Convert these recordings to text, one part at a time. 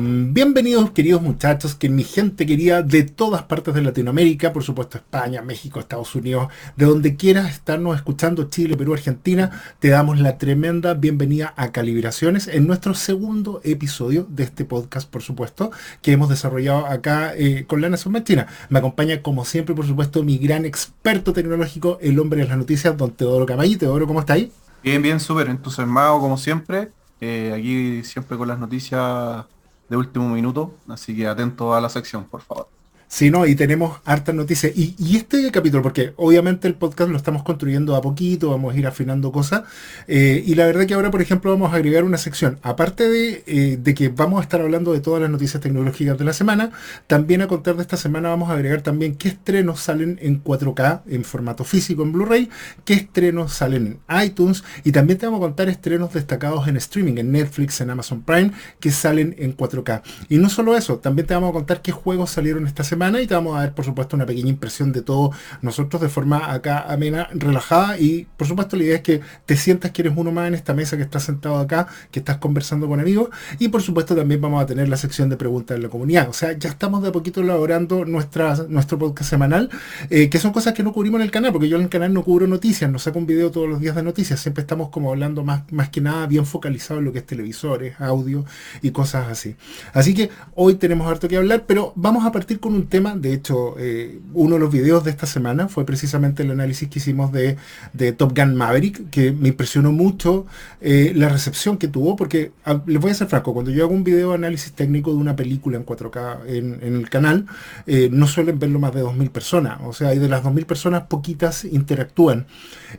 Mm, bienvenidos queridos muchachos, que mi gente querida de todas partes de Latinoamérica, por supuesto España, México, Estados Unidos, de donde quieras estarnos escuchando, Chile, Perú, Argentina, te damos la tremenda bienvenida a Calibraciones en nuestro segundo episodio de este podcast, por supuesto, que hemos desarrollado acá eh, con Lana Submartina. Me acompaña como siempre, por supuesto, mi gran experto tecnológico, el hombre de las noticias, don Teodoro Camayi. Teodoro, ¿cómo está ahí? Bien, bien, súper entusiasmado como siempre. Eh, aquí siempre con las noticias de último minuto, así que atento a la sección, por favor. Sí, no, y tenemos hartas noticias. Y, este capítulo, porque obviamente el podcast lo estamos construyendo a poquito, vamos a ir afinando cosas. Eh, y la verdad que ahora, por ejemplo, vamos a agregar una sección. Aparte de, eh, de, que vamos a estar hablando de todas las noticias tecnológicas de la semana, también a contar de esta semana vamos a agregar también qué estrenos salen en 4K, en formato físico, en Blu-ray, qué estrenos salen en iTunes. Y también te vamos a contar estrenos destacados en streaming, en Netflix, en Amazon Prime, que salen en 4K. Y no solo eso, también te vamos a contar qué juegos salieron esta semana y te vamos a ver, por supuesto, una pequeña impresión de todo nosotros de forma acá amena, relajada y, por supuesto, la idea es que te sientas que eres uno más en esta mesa que estás sentado acá, que estás conversando con amigos y, por supuesto, también vamos a tener la sección de preguntas de la comunidad. O sea, ya estamos de a poquito elaborando nuestra, nuestro podcast semanal, eh, que son cosas que no cubrimos en el canal, porque yo en el canal no cubro noticias, no saco un video todos los días de noticias, siempre estamos como hablando más, más que nada bien focalizado en lo que es televisores, audio y cosas así. Así que hoy tenemos harto que hablar, pero vamos a partir con un tema, de hecho, eh, uno de los videos de esta semana fue precisamente el análisis que hicimos de, Top Gun Maverick, que me impresionó mucho eh, la recepción que tuvo, porque ah, les voy a ser franco, cuando yo hago un video de análisis técnico de una película en 4K en, el canal, eh, no suelen verlo más de 2.000 personas, o sea, y de las 2.000 personas, poquitas interactúan.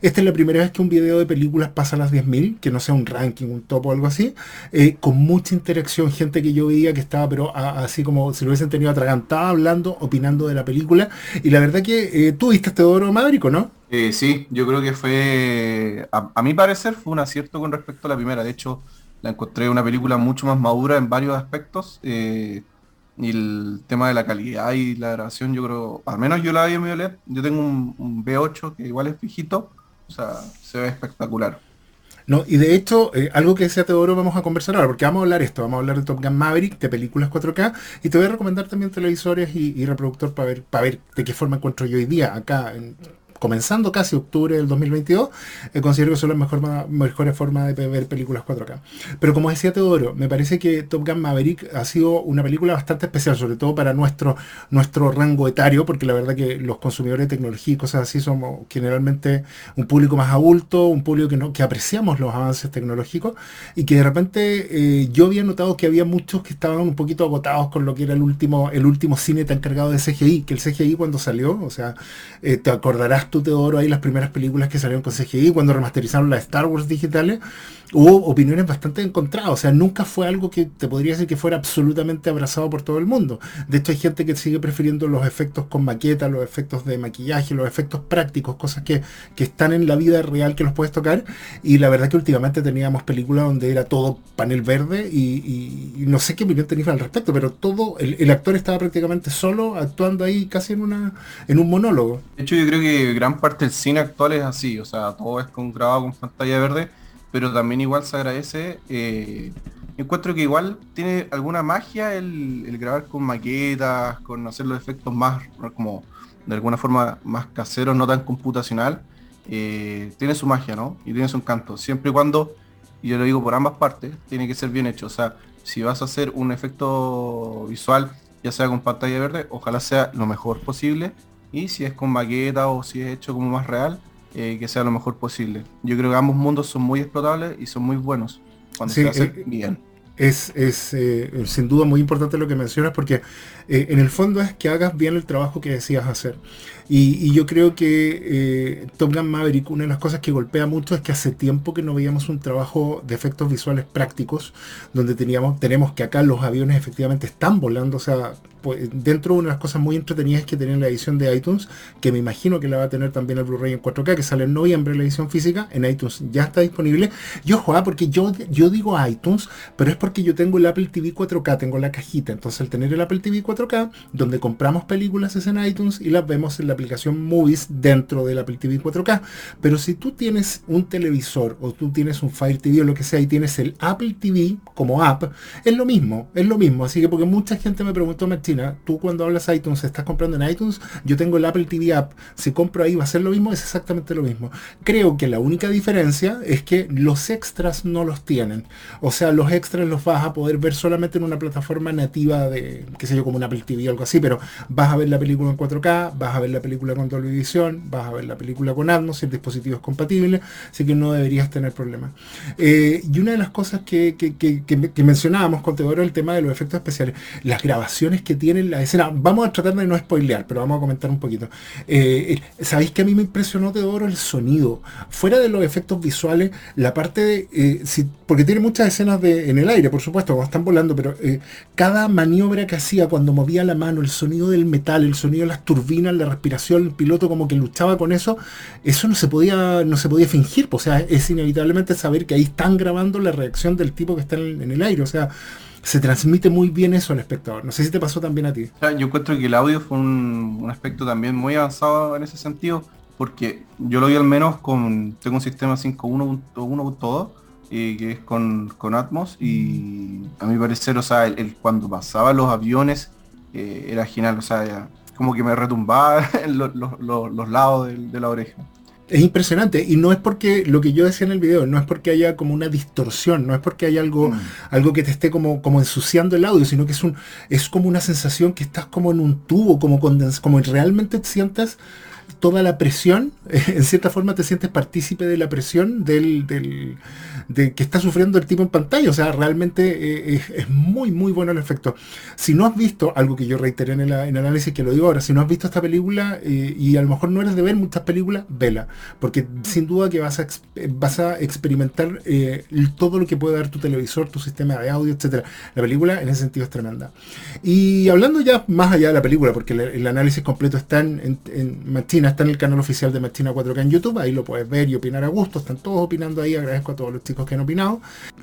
Esta es la primera vez que un video de películas pasa a las 10.000, que no sea un ranking, un top o algo así, con mucha interacción, gente que yo veía que estaba, pero así como si lo hubiesen tenido atragantada hablando opinando de la película. Y la verdad que eh, tú viste este oro Maverick, ¿no? Eh, sí, yo creo que fue, a, mi parecer, fue un acierto con respecto a la primera. De hecho, la encontré una película mucho más madura en varios aspectos. Eh, y el tema de la calidad y la grabación, yo creo, al menos yo la vi en mi OLED. Yo tengo un, un B8 que igual es fijito. O sea, se ve espectacular. No, y de hecho, eh, algo que decía Teodoro vamos a conversar ahora, porque vamos a hablar esto, vamos a hablar de Top Gun Maverick, de películas 4K, y te voy a recomendar también televisores y, y reproductor para ver, para ver de qué forma encuentro yo hoy día acá en, comenzando casi octubre del 2022, eh, considero que son las mejor, mejores formas de ver películas 4K. Pero como decía Teodoro, me parece que Top Gun Maverick ha sido una película bastante especial, sobre todo para nuestro, nuestro rango etario, porque la verdad que los consumidores de tecnología y cosas así somos generalmente un público más adulto, un público que, no, que apreciamos los avances tecnológicos y que de repente eh, yo había notado que había muchos que estaban un poquito agotados con lo que era el último, el último cine tan cargado de CGI, que el CGI cuando salió, o sea, eh, te acordarás tú, Teodoro, ahí las primeras películas que salieron con CGI, cuando remasterizaron las Star Wars digitales, hubo opiniones bastante encontradas. O sea, nunca fue algo que te podría decir que fuera absolutamente abrazado por todo el mundo. De hecho, hay gente que sigue prefiriendo los efectos con maqueta, los efectos de maquillaje, los efectos prácticos, cosas que, están en la vida real que los puedes tocar. Y la verdad que últimamente teníamos películas donde era todo panel verde y, no sé qué opinión tenéis al respecto, pero todo, el, actor estaba prácticamente solo actuando ahí casi en una en un monólogo. De hecho, yo creo que gran parte del cine actual es así, o sea, todo es con grabado con pantalla verde pero también igual se agradece. Eh, encuentro que igual tiene alguna magia el, grabar con maquetas, con hacer los efectos más como de alguna forma más caseros, no tan computacional. Eh, tiene su magia, ¿no? Y tiene su encanto. Siempre y cuando, y yo lo digo por ambas partes, tiene que ser bien hecho. O sea, si vas a hacer un efecto visual, ya sea con pantalla verde, ojalá sea lo mejor posible. Y si es con maqueta o si es hecho como más real, eh, que sea lo mejor posible. Yo creo que ambos mundos son muy explotables y son muy buenos cuando se hace eh, bien. Es, es eh, sin duda muy importante lo que mencionas porque en el fondo es que hagas bien el trabajo que decías hacer. Y, yo creo que Top Gun Maverick, una de las cosas que golpea mucho es que hace tiempo que no veíamos un trabajo de efectos visuales prácticos, donde teníamos, tenemos que acá los aviones efectivamente están volando, o sea, pues, dentro de una de las cosas muy entretenidas que tiene la edición de iTunes, que me imagino que la va a tener también el Blu-ray en 4K, que sale en noviembre la edición física, en iTunes ya está disponible. Yo juego porque yo, yo digo iTunes, pero es porque yo tengo el Apple TV 4K, tengo la cajita. Entonces, al tener el Apple TV 4K, donde compramos películas es en iTunes y las vemos en la aplicación Movies dentro del Apple TV 4K. Pero si tú tienes un televisor o tú tienes un Fire TV o lo que sea y tienes el Apple TV como app, es lo mismo, es lo mismo. Así que porque mucha gente me preguntó, Martina, tú cuando hablas iTunes, ¿estás comprando en iTunes? Yo tengo el Apple TV app, si compro ahí va a ser lo mismo, es exactamente lo mismo. Creo que la única diferencia es que los extras no los tienen. O sea, los extras los vas a poder ver solamente en una plataforma nativa de, qué sé yo, como un Apple TV o algo así, pero vas a ver la película en 4K, vas a ver la película con Dolby Vision, vas a ver la película con Atmos, si el dispositivo es compatible, así que no deberías tener problemas. Eh, y una de las cosas que, mencionábamos con Teodoro, el tema de los efectos especiales, las grabaciones que tienen la escena, vamos a tratar de no spoilear, pero vamos a comentar un poquito. Eh, eh, ¿Sabéis que a mí me impresionó Teodoro el sonido? Fuera de los efectos visuales, la parte de, porque tiene muchas escenas de, en el aire, por supuesto, cuando están volando, pero cada maniobra que hacía cuando movía la mano, el sonido del metal, el sonido de las turbinas, la respiración, el piloto como que luchaba con eso, eso no se podía, no se podía fingir, pues, o sea, es inevitablemente saber que ahí están grabando la reacción del tipo que está en, el aire, o sea, se transmite muy bien eso al espectador. No sé si te pasó también a ti. Yo encuentro que el audio fue un, aspecto también muy avanzado en ese sentido, porque yo lo vi al menos con, tengo un sistema 5.1.1.2 eh, que es con, con, Atmos y a mi parecer, o sea, el, cuando pasaba los aviones eh, era genial, o sea, como que me retumbaba en los lados de la oreja es impresionante y no es porque lo que yo decía en el video, no es porque haya como una distorsión, no es porque haya algo, mm. algo que te esté como, como ensuciando el audio, sino que es un es como una sensación que estás como en un tubo, como condens, como realmente sientas toda la presión, en cierta forma te sientes partícipe de la presión del, del de que está sufriendo el tipo en pantalla. O sea, realmente eh, es, muy, muy bueno el efecto. Si no has visto, algo que yo reiteré en el, análisis, que lo digo ahora, si no has visto esta película eh, y a lo mejor no eres de ver muchas películas, vela. Porque sin duda que vas a, vas a experimentar eh, todo lo que puede dar tu televisor, tu sistema de audio, etcétera. La película en ese sentido es tremenda. Y hablando ya más allá de la película, porque el, análisis completo está en, en, Machina, está en el canal oficial de Machina 4K en YouTube, ahí lo puedes ver y opinar a gusto, están todos opinando ahí, agradezco a todos los chicos que han opinado,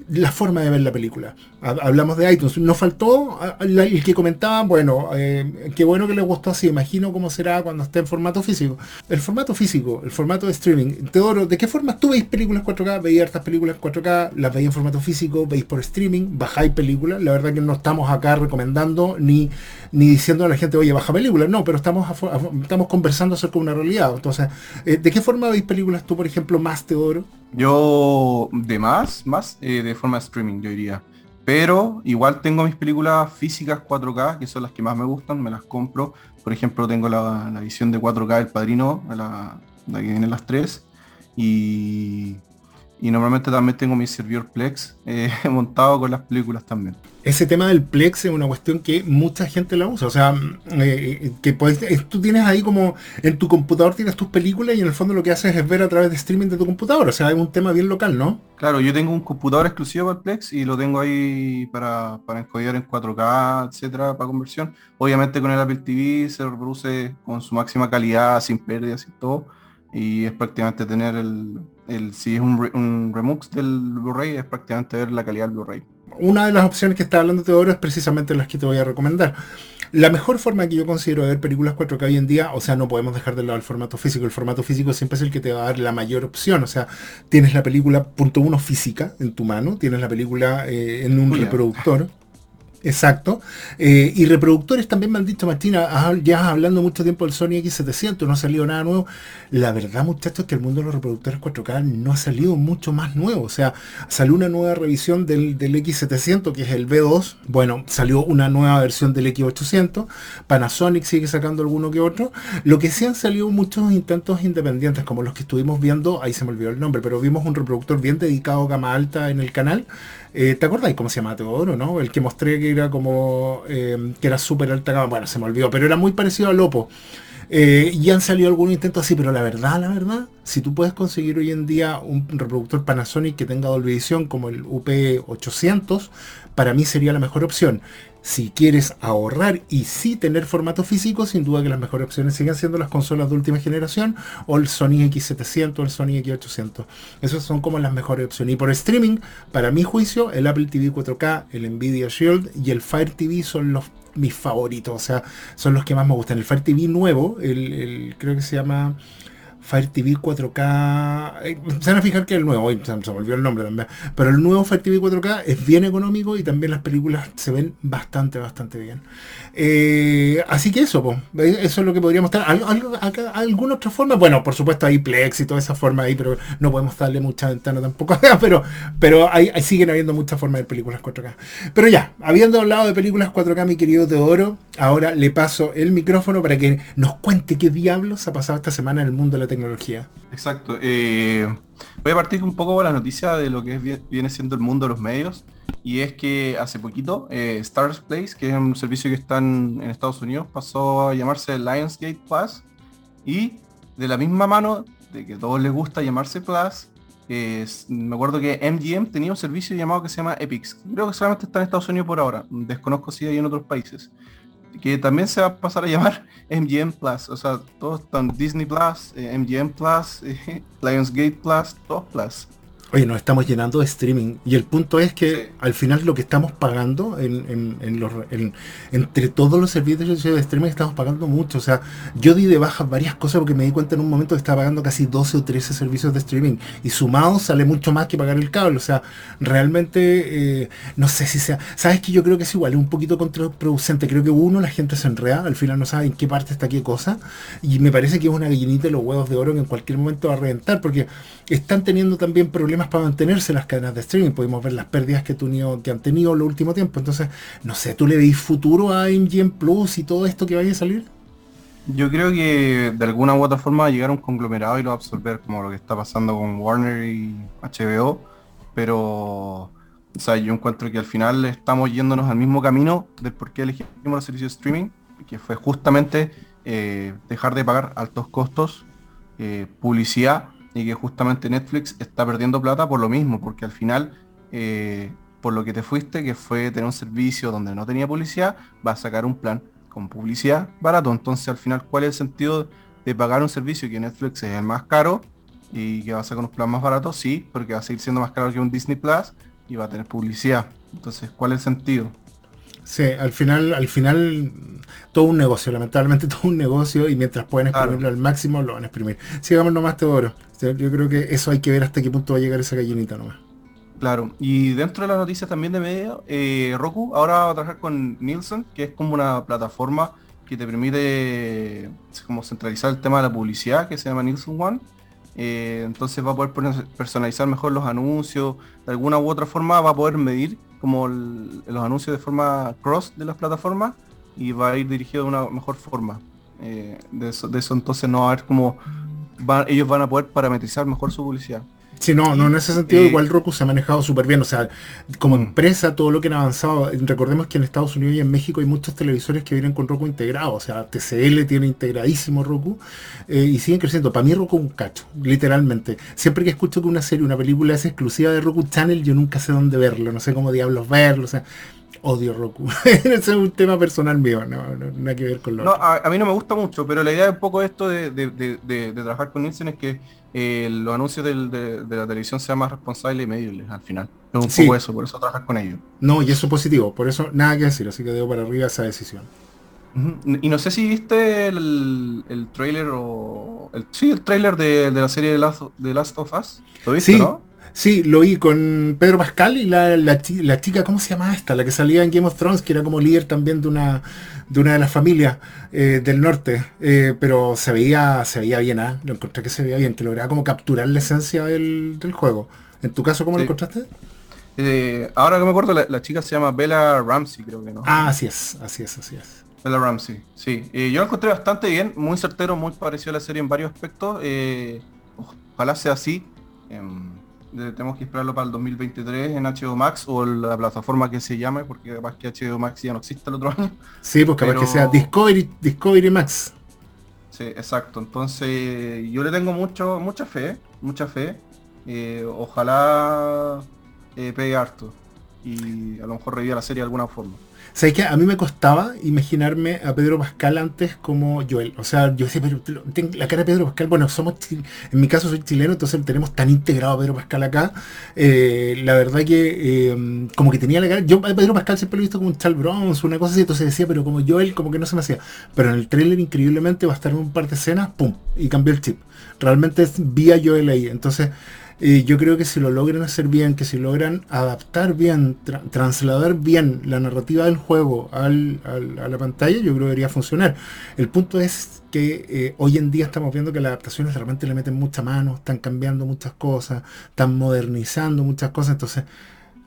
la forma de ver la película. Hablamos de iTunes, nos faltó el que comentaba, bueno, eh, qué bueno que les gustó así, imagino cómo será cuando esté en formato físico. El formato físico, el formato de streaming. Teodoro, ¿de qué forma tú veis películas 4K? ¿Veis hartas películas 4K? ¿Las veis en formato físico? ¿Veis por streaming? ¿Bajáis películas? La verdad que no estamos acá recomendando ni, ni diciendo a la gente, oye, baja películas. No, pero estamos, estamos conversando acerca de una realidad. Entonces, eh, ¿de qué forma veis películas tú, por ejemplo, más Teodoro? Yo de más, más eh, de forma de streaming, yo diría. Pero igual tengo mis películas físicas 4K, que son las que más me gustan, me las compro. Por ejemplo, tengo la, la visión de 4K del Padrino, la, la que viene las tres. Y y normalmente también tengo mi servidor Plex eh, montado con las películas también. Ese tema del Plex es una cuestión que mucha gente la usa. O sea, eh, que puedes, tú tienes ahí como en tu computador tienes tus películas y en el fondo lo que haces es ver a través de streaming de tu computador. O sea, es un tema bien local, ¿no? Claro, yo tengo un computador exclusivo para el Plex y lo tengo ahí para, para encodiar en 4K, etcétera, para conversión. Obviamente con el Apple TV se reproduce con su máxima calidad, sin pérdidas y todo. Y es prácticamente tener el, si es un, remux del Blu-ray, es prácticamente ver la calidad del Blu-ray. Una de las opciones que está hablando Teodoro es precisamente las que te voy a recomendar. La mejor forma que yo considero de ver películas 4K hoy en día, o sea, no podemos dejar de lado el formato físico. El formato físico siempre es el que te va a dar la mayor opción. O sea, tienes la película punto uno física en tu mano, tienes la película eh, en un reproductor. Exacto. Eh, y reproductores también me han dicho, Martina, ya hablando mucho tiempo del Sony X700, no ha salido nada nuevo. La verdad, muchachos, que el mundo de los reproductores 4K no ha salido mucho más nuevo. O sea, salió una nueva revisión del, X700, que es el B2. Bueno, salió una nueva versión del X800. Panasonic sigue sacando alguno que otro. Lo que sí han salido muchos intentos independientes, como los que estuvimos viendo, ahí se me olvidó el nombre, pero vimos un reproductor bien dedicado a gama alta en el canal eh, ¿Te acordáis cómo se llama Teodoro, no? El que mostré que era como, eh, que era súper alta gama, bueno, se me olvidó, pero era muy parecido al Oppo. Eh, y han salido algunos intentos así, pero la verdad, la verdad, si tú puedes conseguir hoy en día un reproductor Panasonic que tenga Dolby Vision como el UP800, para mí sería la mejor opción. Si quieres ahorrar y sí tener formato físico, sin duda que las mejores opciones siguen siendo las consolas de última generación o el Sony X700 o el Sony X800. Esas son como las mejores opciones. Y por streaming, para mi juicio, el Apple TV 4K, el Nvidia Shield y el Fire TV son los mis favoritos, o sea, son los que más me gustan. El Fire TV nuevo, el creo que se llama Fire TV 4K. Eh, se van a fijar que el nuevo, se me olvidó el nombre también. Pero el nuevo Fire TV 4K es bien económico y también las películas se ven bastante, bastante bien. Eh, así que eso, pues, eso es lo que podríamos estar. ¿Alguna otra forma? Bueno, por supuesto hay Plex y toda esa forma ahí, pero no podemos darle mucha ventana tampoco acá, pero, pero hay, siguen habiendo muchas formas de películas 4K. Pero ya, habiendo hablado de películas 4K, mi querido Teodoro, ahora le paso el micrófono para que nos cuente qué diablos ha pasado esta semana en el mundo de la tecnología. Exacto. Eh, voy a partir un poco con la noticia de lo que viene siendo el mundo de los medios. Y es que hace poquito eh, Stars Place, que es un servicio que está en, Estados Unidos, pasó a llamarse Lionsgate Plus. Y de la misma mano de que a todos les gusta llamarse Plus, me acuerdo que MGM tenía un servicio llamado que se llama Epix. Creo que solamente está en Estados Unidos por ahora. Desconozco si hay en otros países que también se va a pasar a llamar MGM Plus. O sea, todos están Disney Plus, MGM Plus, eh, Lionsgate Plus, todos Plus. Oye, nos estamos llenando de streaming. Y el punto es que al final lo que estamos pagando en, los, entre todos los servicios de streaming estamos pagando mucho. O sea, yo di de baja varias cosas porque me di cuenta en un momento que estaba pagando casi 12 o 13 servicios de streaming. Y sumado sale mucho más que pagar el cable. O sea, realmente eh, no sé si sea. Sabes que yo creo que es igual, es un poquito contraproducente. Creo que uno, la gente se enreda, al final no sabe en qué parte está qué cosa. Y me parece que es una gallinita de los huevos de oro que en cualquier momento va a reventar. Porque están teniendo también problemas para mantenerse las cadenas de streaming. Podemos ver las pérdidas que, que han tenido en el último tiempo. Entonces, no sé, ¿tú le veis futuro a MGM Plus y todo esto que vaya a salir? Yo creo que de alguna u otra forma va a llegar un conglomerado y lo va a absorber, como lo que está pasando con Warner y HBO. Pero, o yo encuentro que al final estamos yéndonos al mismo camino de por qué elegimos los servicios de streaming, que fue justamente eh, dejar de pagar altos costos, eh, publicidad y que justamente Netflix está perdiendo plata por lo mismo, porque al final, eh, por lo que te fuiste, que fue tener un servicio donde no tenía publicidad, va a sacar un plan con publicidad barato. Entonces al final, ¿cuál es el sentido de pagar un servicio que Netflix es el más caro y que va a sacar un plan más barato? Sí, porque va a seguir siendo más caro que un Disney Plus y va a tener publicidad. Entonces, ¿cuál es el sentido? Sí, al final, al final, todo un negocio, lamentablemente todo un negocio, y mientras pueden exprimirlo al máximo, lo van a exprimir. Sigamos nomás, Teodoro. Yo creo que eso hay que ver hasta qué punto va a llegar esa gallinita nomás. Claro, y dentro de las noticias también de medio, eh, Roku ahora va a trabajar con Nielsen, que es como una plataforma que te permite como centralizar el tema de la publicidad, que se llama Nielsen One. Eh, entonces va a poder personalizar mejor los anuncios, de alguna u otra forma va a poder medir como los anuncios de forma cross de las plataformas y va a ir dirigido de una mejor forma. Eh, de, eso, de, eso, entonces no va a haber como ellos van a poder parametrizar mejor su publicidad. Sí, no, no en ese sentido igual Roku se ha manejado súper bien. O sea, como empresa, todo lo que han avanzado, recordemos que en Estados Unidos y en México hay muchos televisores que vienen con Roku integrado. O sea, TCL tiene integradísimo Roku eh, y siguen creciendo. Para mí Roku es un cacho, literalmente. Siempre que escucho que una serie, una película es exclusiva de Roku Channel, yo nunca sé dónde verlo, no sé cómo diablos verlo. O sea, odio Roku. Ese es un tema personal mío, no, no, nada que ver con lo no, a, mí no me gusta mucho, pero la idea de un poco esto de, trabajar con Nielsen es que eh, los anuncios de, la televisión sean más responsables y medibles al final. Es un poco eso, por eso trabajar con ellos. No, y eso es positivo, por eso nada que decir, así que debo para arriba esa decisión. Y no sé si viste el, el trailer o... El, sí, el trailer de, la serie de Last, de Last of Us. ¿Lo viste, no? Sí, lo vi con Pedro Pascal y la, la, chica, ¿cómo se llama esta? La que salía en Game of Thrones, que era como líder también de una de una de las familias eh, del norte. Eh, pero se veía, se veía bien, ¿ah? Lo encontré que se veía bien, que lograba como capturar la esencia del, juego. ¿En tu caso cómo lo encontraste? Eh, ahora que me acuerdo, la, chica se llama Bella Ramsey, creo que no. Ah, así es, así es, así es. Bella Ramsey, sí. yo lo encontré bastante bien, muy certero, muy parecido a la serie en varios aspectos. ojalá sea así. Em, tenemos que esperarlo para el 2023 en HBO Max o la plataforma que se llame, porque capaz que HBO Max ya no existe el otro año. Sí, pues capaz que sea Discovery, Discovery Max. Sí, exacto. Entonces yo le tengo mucho, mucha fe, mucha fe. Eh, ojalá eh, pegue harto y a lo mejor reviva la serie de alguna forma. ¿Sabes qué? A mí me costaba imaginarme a Pedro Pascal antes como Joel. O sea, yo decía, pero la cara de Pedro Pascal, bueno, somos, en mi caso soy chileno, entonces tenemos tan integrado a Pedro Pascal acá. Eh, la verdad que eh, como que tenía la cara, yo a Pedro Pascal siempre lo he visto como un Charles Bronze, una cosa así, entonces decía, pero como Joel, como que no se me hacía. Pero en el tráiler increíblemente va a estar un par de escenas, ¡pum! Y cambió el chip. Realmente es vía Joel ahí. Entonces, yo creo que si lo logran hacer bien, que si logran adaptar bien, trasladar bien la narrativa del juego a la pantalla, yo creo que debería funcionar. El punto es que eh, hoy en día estamos viendo que las adaptaciones realmente le meten mucha mano, están cambiando muchas cosas, están modernizando muchas cosas, entonces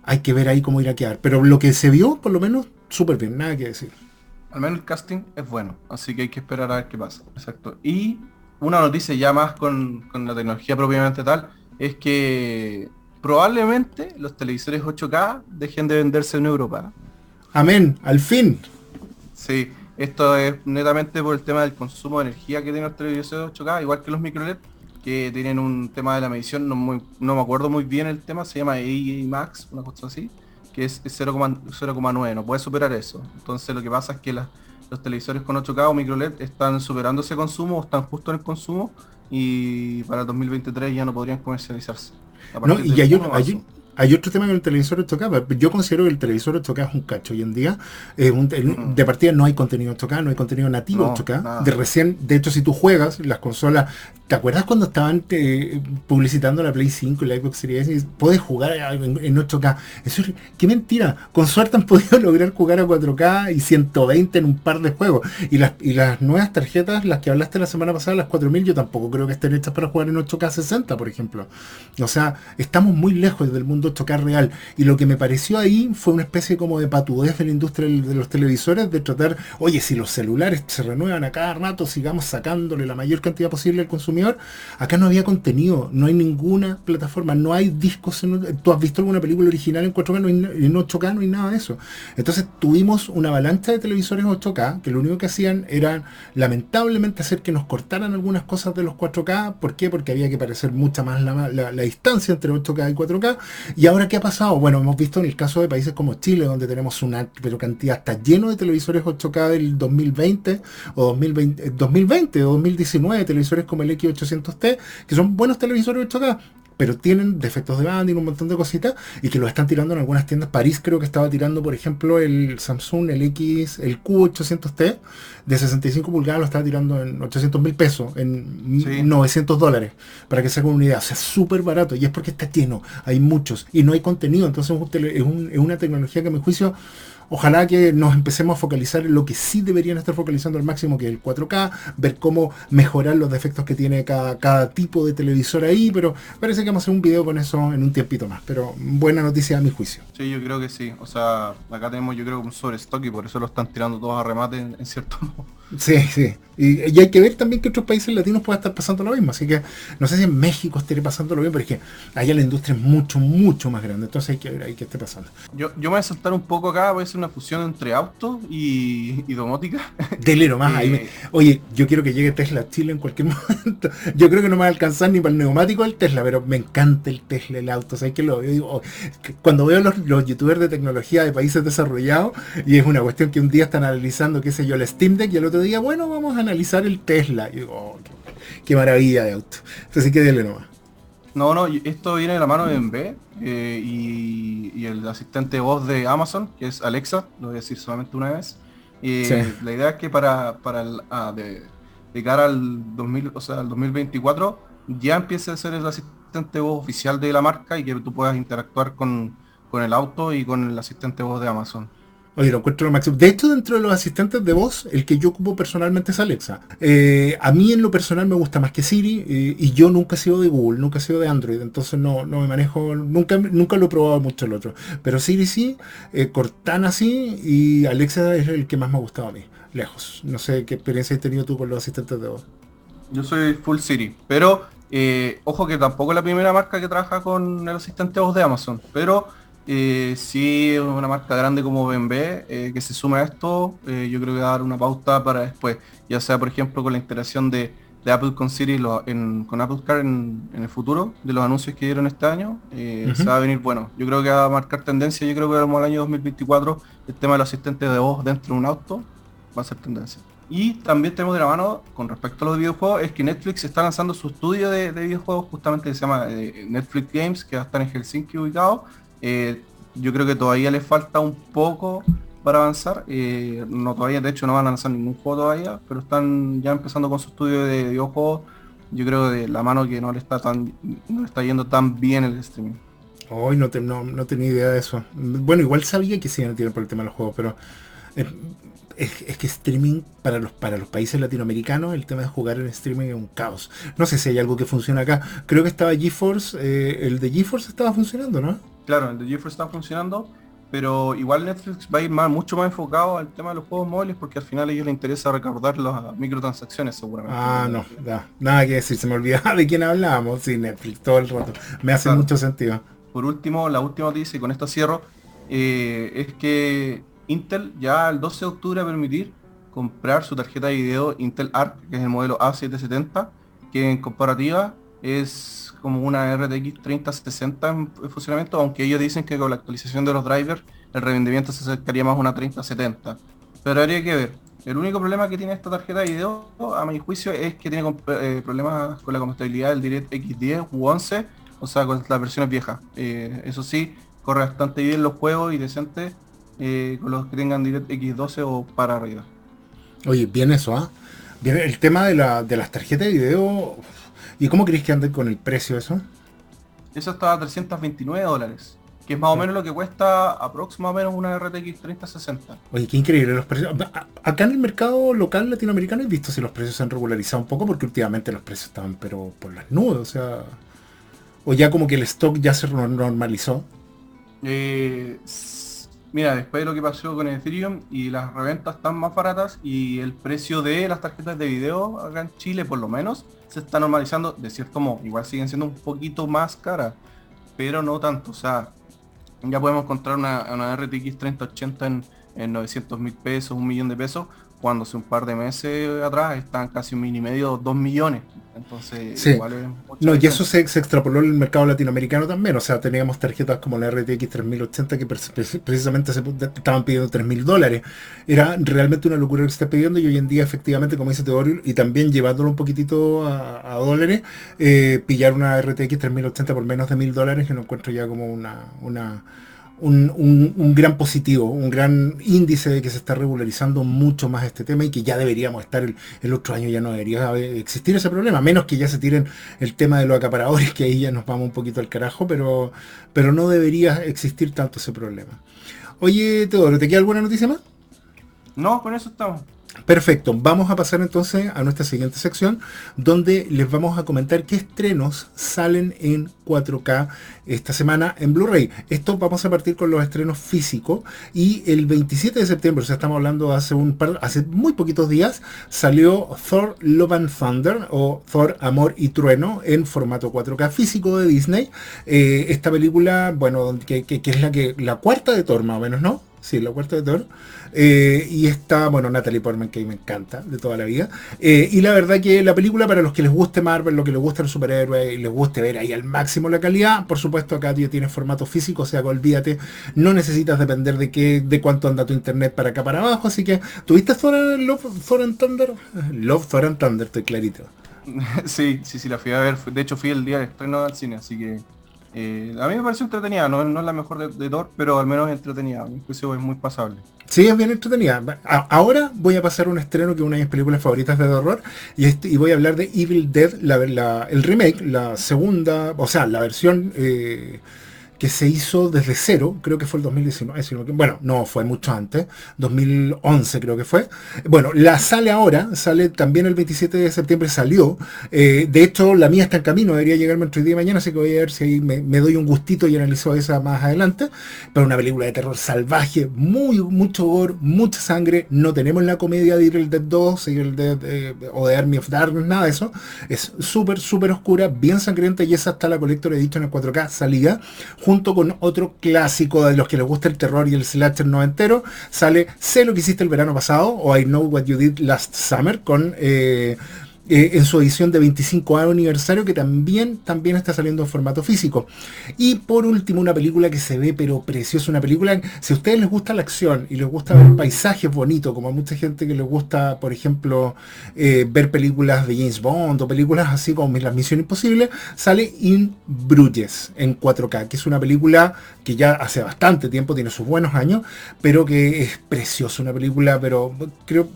hay que ver ahí cómo ir a quedar. Pero lo que se vio, por lo menos, súper bien, nada que decir. Al menos el casting es bueno, así que hay que esperar a ver qué pasa. Exacto. Y una noticia ya más con la tecnología propiamente tal, es que probablemente los televisores 8K dejen de venderse en Europa. Amén, al fin. Sí, esto es netamente por el tema del consumo de energía que tienen los televisores 8K, igual que los micro LED, que tienen un tema de la medición, no, me acuerdo muy bien el tema, se llama EI Max, una cosa así, que es 0,9, no puede superar eso. Entonces lo que pasa es que los televisores con 8K o micro LED están superando ese consumo, o están justo en el consumo, y para 2023 ya no podrían comercializarse. No, y hay, hay, hay otro tema con el televisor 8K. Yo considero que el televisor 8K es un cacho. Hoy en día, mm. de partida no hay contenido 8K, no hay contenido nativo 8K. De recién, de hecho, si tú juegas las consolas, ¿te acuerdas cuando estaban eh, publicitando la Play 5 y la Xbox Series S? Puedes jugar en, 8K. Eso es, qué mentira. Con suerte han podido lograr jugar a 4K y 120 en un par de juegos. Y las, y las nuevas tarjetas, las que hablaste la semana pasada, las 4000, yo tampoco creo que estén hechas para jugar en 8K 60, por ejemplo. O sea, estamos muy lejos del mundo tocar real. Y lo que me pareció ahí fue una especie como de patudez de la industria de los televisores de tratar, oye, si los celulares se renuevan a cada rato, sigamos sacándole la mayor cantidad posible al consumidor. Acá no había contenido, no hay ninguna plataforma, no hay discos. ¿Tú has visto alguna película original en 4K? No hay, en 8K no hay nada de eso. Entonces tuvimos una avalancha de televisores 8K que lo único que hacían era lamentablemente hacer que nos cortaran algunas cosas de los 4K. ¿Por qué? Porque había que parecer mucha más la distancia entre 8K y 4K ¿Y ahora qué ha pasado? Bueno, hemos visto en el caso de países como Chile, donde tenemos una pero cantidad, está lleno de televisores 8K del 2020 o 2020, 2020 o 2019, televisores como el X800T, que son buenos televisores 8K, pero tienen defectos de banda y un montón de cositas y que lo están tirando en algunas tiendas. París creo que estaba tirando, por ejemplo, el Samsung, el X, el Q800T de 65 pulgadas lo estaba tirando en 800 mil pesos, en 900 dólares, para que se hagan una idea. O sea, súper barato y es porque está lleno, hay muchos y no hay contenido. Entonces es, es una tecnología que a mi juicio Ojalá que nos empecemos a focalizar en lo que sí deberían estar focalizando al máximo, que es el 4K, ver cómo mejorar los defectos que tiene cada, tipo de televisor ahí, pero parece que vamos a hacer un video con eso en un tiempito más. Pero buena noticia a mi juicio. Sí, yo creo que sí. O sea, acá tenemos yo creo un sobrestock y por eso lo están tirando todos a remate en, cierto modo. Sí, sí. Y, hay que ver también que otros países latinos puedan estar pasando lo mismo. Así que no sé si en México esté pasando lo mismo, pero es que allá la industria es mucho, mucho más grande. Entonces hay que ver ahí qué esté pasando. Yo, yo me voy a saltar un poco acá, voy a hacer una fusión entre auto y, y domótica. Delero más. Eh, oye, yo quiero que llegue Tesla a Chile en cualquier momento. Yo creo que no me va a alcanzar ni para el neumático el Tesla, pero me encanta el Tesla, el auto. ¿Sabes que lo oh, cuando veo los, los youtubers de tecnología de países desarrollados, y es una cuestión que un día están analizando, qué sé yo, el Steam Deck, y el otro día, bueno, vamos a analizar el Tesla. Y digo, oh, qué, maravilla de auto. Así que dele nomás. No, no, esto viene de la mano de MB eh, y, el asistente de voz de Amazon, que es Alexa, lo voy a decir solamente una vez. Eh, La idea es que para, para el, ah, de, cara al 2000, o sea, al 2024 ya empiece a ser el asistente de voz oficial de la marca y que tú puedas interactuar con, con el auto y con el asistente de voz de Amazon. Oye, lo encuentro lo máximo. De hecho, dentro de los asistentes de voz, el que yo ocupo personalmente es Alexa. Eh, a mí en lo personal me gusta más que Siri eh, y yo nunca he sido de Google, nunca he sido de Android, entonces no, no me manejo, nunca, nunca lo he probado mucho el otro. Pero Siri sí, eh, Cortana sí y Alexa es el que más me ha gustado a mí, lejos. No sé qué experiencia has tenido tú con los asistentes de voz. Yo soy full Siri, pero ojo que tampoco es la primera marca que trabaja con el asistente de voz de Amazon, pero eh, si una marca grande como BMW eh, que se suma a esto, eh, yo creo que va a dar una pauta para después, ya sea por ejemplo con la integración de, de Apple con Siri con Apple Car en, el futuro, de los anuncios que dieron este año, eh, se va a venir bueno. Yo creo que va a marcar tendencia, yo creo que vamos al año 2024, el tema de los asistentes de voz dentro de un auto va a ser tendencia. Y también tenemos de la mano, con respecto a los videojuegos, es que Netflix está lanzando su estudio de, videojuegos, justamente que se llama Netflix Games, que va a estar en Helsinki ubicado. Eh, yo creo que todavía le falta un poco para avanzar. Eh, no todavía, de hecho, no van a lanzar ningún juego todavía, pero están ya empezando con su estudio de videojuegos. Yo creo de la mano que no le está tan, no está yendo tan bien el streaming. Hoy no, no, tenía idea de eso. Bueno, igual sabía que sí no tiene por el tema de los juegos, pero es, que streaming para los, para los países latinoamericanos, el tema de jugar en streaming es un caos. No sé si hay algo que funciona acá. Creo que estaba GeForce, eh, el de GeForce estaba funcionando, ¿no? Claro, el de GeForce estaba funcionando, pero igual Netflix va a ir más, mucho más enfocado al tema de los juegos móviles porque al final a ellos les interesa recaudar las microtransacciones seguramente. Ah, no, nada que decir, se me olvidaba de quién hablábamos, sí, Netflix todo el rato. Me hace mucho sentido. Por último, la última noticia y con esto cierro, eh, es que Intel ya el 12 de octubre va a permitir comprar su tarjeta de video Intel Arc, que es el modelo A770, que en comparativa es como una RTX 3060 en funcionamiento, aunque ellos dicen que con la actualización de los drivers el rendimiento se acercaría más a una 3070. Pero habría que ver. El único problema que tiene esta tarjeta de video, a mi juicio, es que tiene eh, problemas con la compatibilidad del DirectX 10 u 11, o sea, con las versiones viejas. Eh, eso sí, corre bastante bien los juegos y decente eh, con los que tengan DirectX 12 o para arriba. Oye, bien eso, ¿ah? El tema de, la, de las tarjetas de video, ¿y cómo crees que anden con el precio eso? Eso está a 329 dólares, que es más o menos lo que cuesta aproximadamente una RTX 3060. Oye, qué increíble los precios. Acá en el mercado local latinoamericano he visto si los precios se han regularizado un poco, porque últimamente los precios estaban pero por las nubes, o sea... O ya como que el stock ya se normalizó. Eh, Mira, después de lo que pasó con Ethereum y las reventas están más baratas y el precio de las tarjetas de video acá en Chile por lo menos se está normalizando de cierto modo. Igual siguen siendo un poquito más caras, pero no tanto. O sea, ya podemos encontrar una, una RTX 3080 en, en 900 mil pesos, un millón de pesos, cuando hace un par de meses atrás están casi un mil y medio, dos millones. Entonces, igual es No, y eso se, extrapoló en el mercado latinoamericano también. O sea, teníamos tarjetas como la RTX 3080 que precisamente se estaban pidiendo 3 mil dólares. Era realmente una locura que se está pidiendo y hoy en día, efectivamente, como dice Teorio, y también llevándolo un poquitito a, dólares, eh, pillar una RTX 3080 por menos de mil dólares, que no encuentro ya como una, una un, gran positivo, un gran índice de que se está regularizando mucho más este tema y que ya deberíamos estar el, otro año, ya no debería existir ese problema, menos que ya se tiren el tema de los acaparadores, que ahí ya nos vamos un poquito al carajo, pero, pero no debería existir tanto ese problema. Oye, Teodoro, ¿te queda alguna noticia más? No, con eso estamos. Perfecto, vamos a pasar entonces a nuestra siguiente sección donde les vamos a comentar qué estrenos salen en 4K esta semana en Blu-ray. Esto vamos a partir con los estrenos físicos y el 27 de septiembre, o sea, estamos hablando hace un par, hace muy poquitos días, salió Thor Love and Thunder o Thor Amor y Trueno en formato 4K físico de Disney. Eh, esta película, bueno, que, que, es la que la cuarta de Thor más o menos, ¿no? Sí, la cuarta de Thor. Eh, y está, bueno, Natalie Portman, que me encanta de toda la vida. Eh, y la verdad que la película, para los que les guste Marvel, lo que les gusta el superhéroe y les guste ver ahí al máximo la calidad, por supuesto acá ya tienes formato físico, o sea olvídate, no necesitas depender de qué, de cuánto anda tu internet para acá para abajo, así que, ¿tuviste Thor, Love, Thor and Thunder? Love, Thor and Thunder, estoy clarito. Sí, sí, sí, la fui a ver, de hecho fui el día de estreno al cine, así que eh, a mí me pareció entretenida, no, es la mejor de, Thor, pero al menos entretenida. Incluso es muy pasable. Sí, es bien entretenida. ahora voy a pasar un estreno que es una de mis películas favoritas de horror y, este, y voy a hablar de Evil Dead, el remake, la segunda, o sea, la versión eh, que se hizo desde cero, creo que fue el 2019, bueno, no, fue mucho antes, 2011 creo que fue. Bueno, la sale ahora, sale también el 27 de septiembre, salió. Eh, de hecho, la mía está en camino, debería llegarme entre el día de mañana, así que voy a ver si ahí me, doy un gustito y analizo esa más adelante. Pero una película de terror salvaje, muy, mucho gore, mucha sangre. No tenemos la comedia de Evil Dead 2 Evil Dead, eh, o de Army of Darkness, nada de eso. Es súper, súper oscura, bien sangrienta y esa está la colectora dicho en el 4K salida con otro clásico de los que les gusta el terror y el slasher noventero, sale Sé lo que hiciste el verano pasado o I Know What You Did Last Summer con... Eh, eh, en su edición de 25 aniversario que también, también está saliendo en formato físico. Y por último, una película que se ve pero preciosa, una película, si a ustedes les gusta la acción y les gusta ver paisajes bonitos, como a mucha gente que les gusta, por ejemplo, eh, ver películas de James Bond o películas así como La Misión Imposible, sale In Bruges en 4K, que es una película que ya hace bastante tiempo, tiene sus buenos años, pero que es preciosa, una película, pero creo,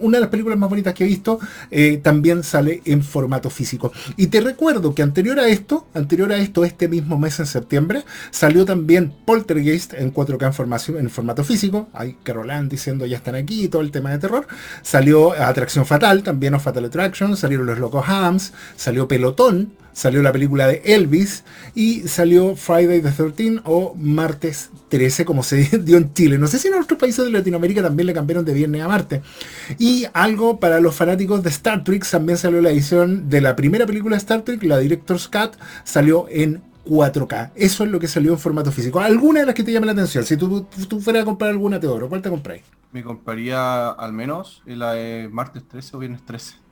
una de las películas más bonitas que he visto, eh, también sale en formato físico. Y te recuerdo que anterior a esto, anterior a esto, este mismo mes en septiembre, salió también Poltergeist en 4K en, formato, en formato físico, hay Carolan diciendo ya están aquí, todo el tema de terror, salió Atracción Fatal, también o Fatal Attraction, salieron Los Locos Hams, salió Pelotón, salió la película de Elvis y salió Friday the 13 o Martes 13 como se dio en Chile. No sé si en otros países de Latinoamérica también le cambiaron de viernes a martes. Y algo para los fanáticos de Star Trek, también salió la edición de la primera película de Star Trek, la Director's Cut, salió en 4K. Eso es lo que salió en formato físico. ¿Alguna de las que te llama la atención? Si tú, tú fueras a comprar alguna, Teodoro, ¿cuál te compráis? Me compraría al menos la de martes 13 o viernes 13.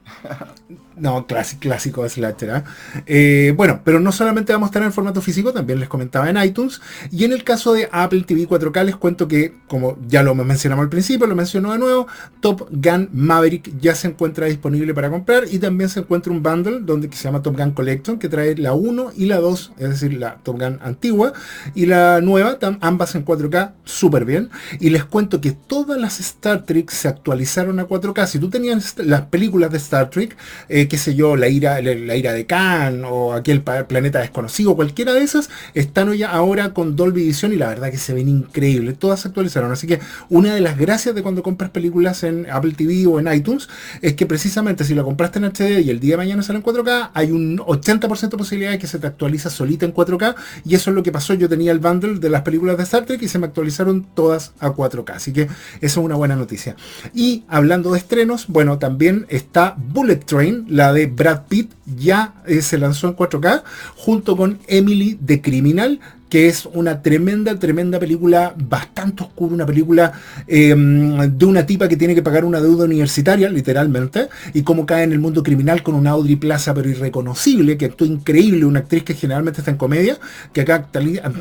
No, clásico, clásico Slasher. ¿eh? bueno, pero no solamente vamos a estar en formato físico, también les comentaba en iTunes. Y en el caso de Apple TV 4K les cuento que, como ya lo mencionamos al principio, lo menciono de nuevo, Top Gun Maverick ya se encuentra disponible para comprar y también se encuentra un bundle donde que se llama Top Gun Collection que trae la 1 y la 2, es decir, la Top Gun antigua y la nueva, ambas en 4K, súper bien. Y les cuento que todas las Star Trek se actualizaron a 4K. Si tú tenías las películas de Star Star Trek, eh, qué sé yo, la ira, la, ira de Khan o aquel planeta desconocido, cualquiera de esas, están hoy ahora con Dolby Vision y la verdad que se ven increíbles, todas se actualizaron. Así que una de las gracias de cuando compras películas en Apple TV o en iTunes es que precisamente si la compraste en HD y el día de mañana sale en 4K, hay un 80% de posibilidad de que se te actualiza solita en 4K y eso es lo que pasó. Yo tenía el bundle de las películas de Star Trek y se me actualizaron todas a 4K. Así que eso es una buena noticia. Y hablando de estrenos, bueno, también está Bullet Train, la de Brad Pitt, ya eh, se lanzó en 4K, junto con Emily the Criminal, es una tremenda, tremenda película, bastante oscura, una película em, de una tipa que tiene que pagar una deuda universitaria, literalmente, y cómo cae en el mundo criminal con una Audrey Plaza, pero irreconocible, que actúa increíble, una actriz que generalmente está en comedia, que acá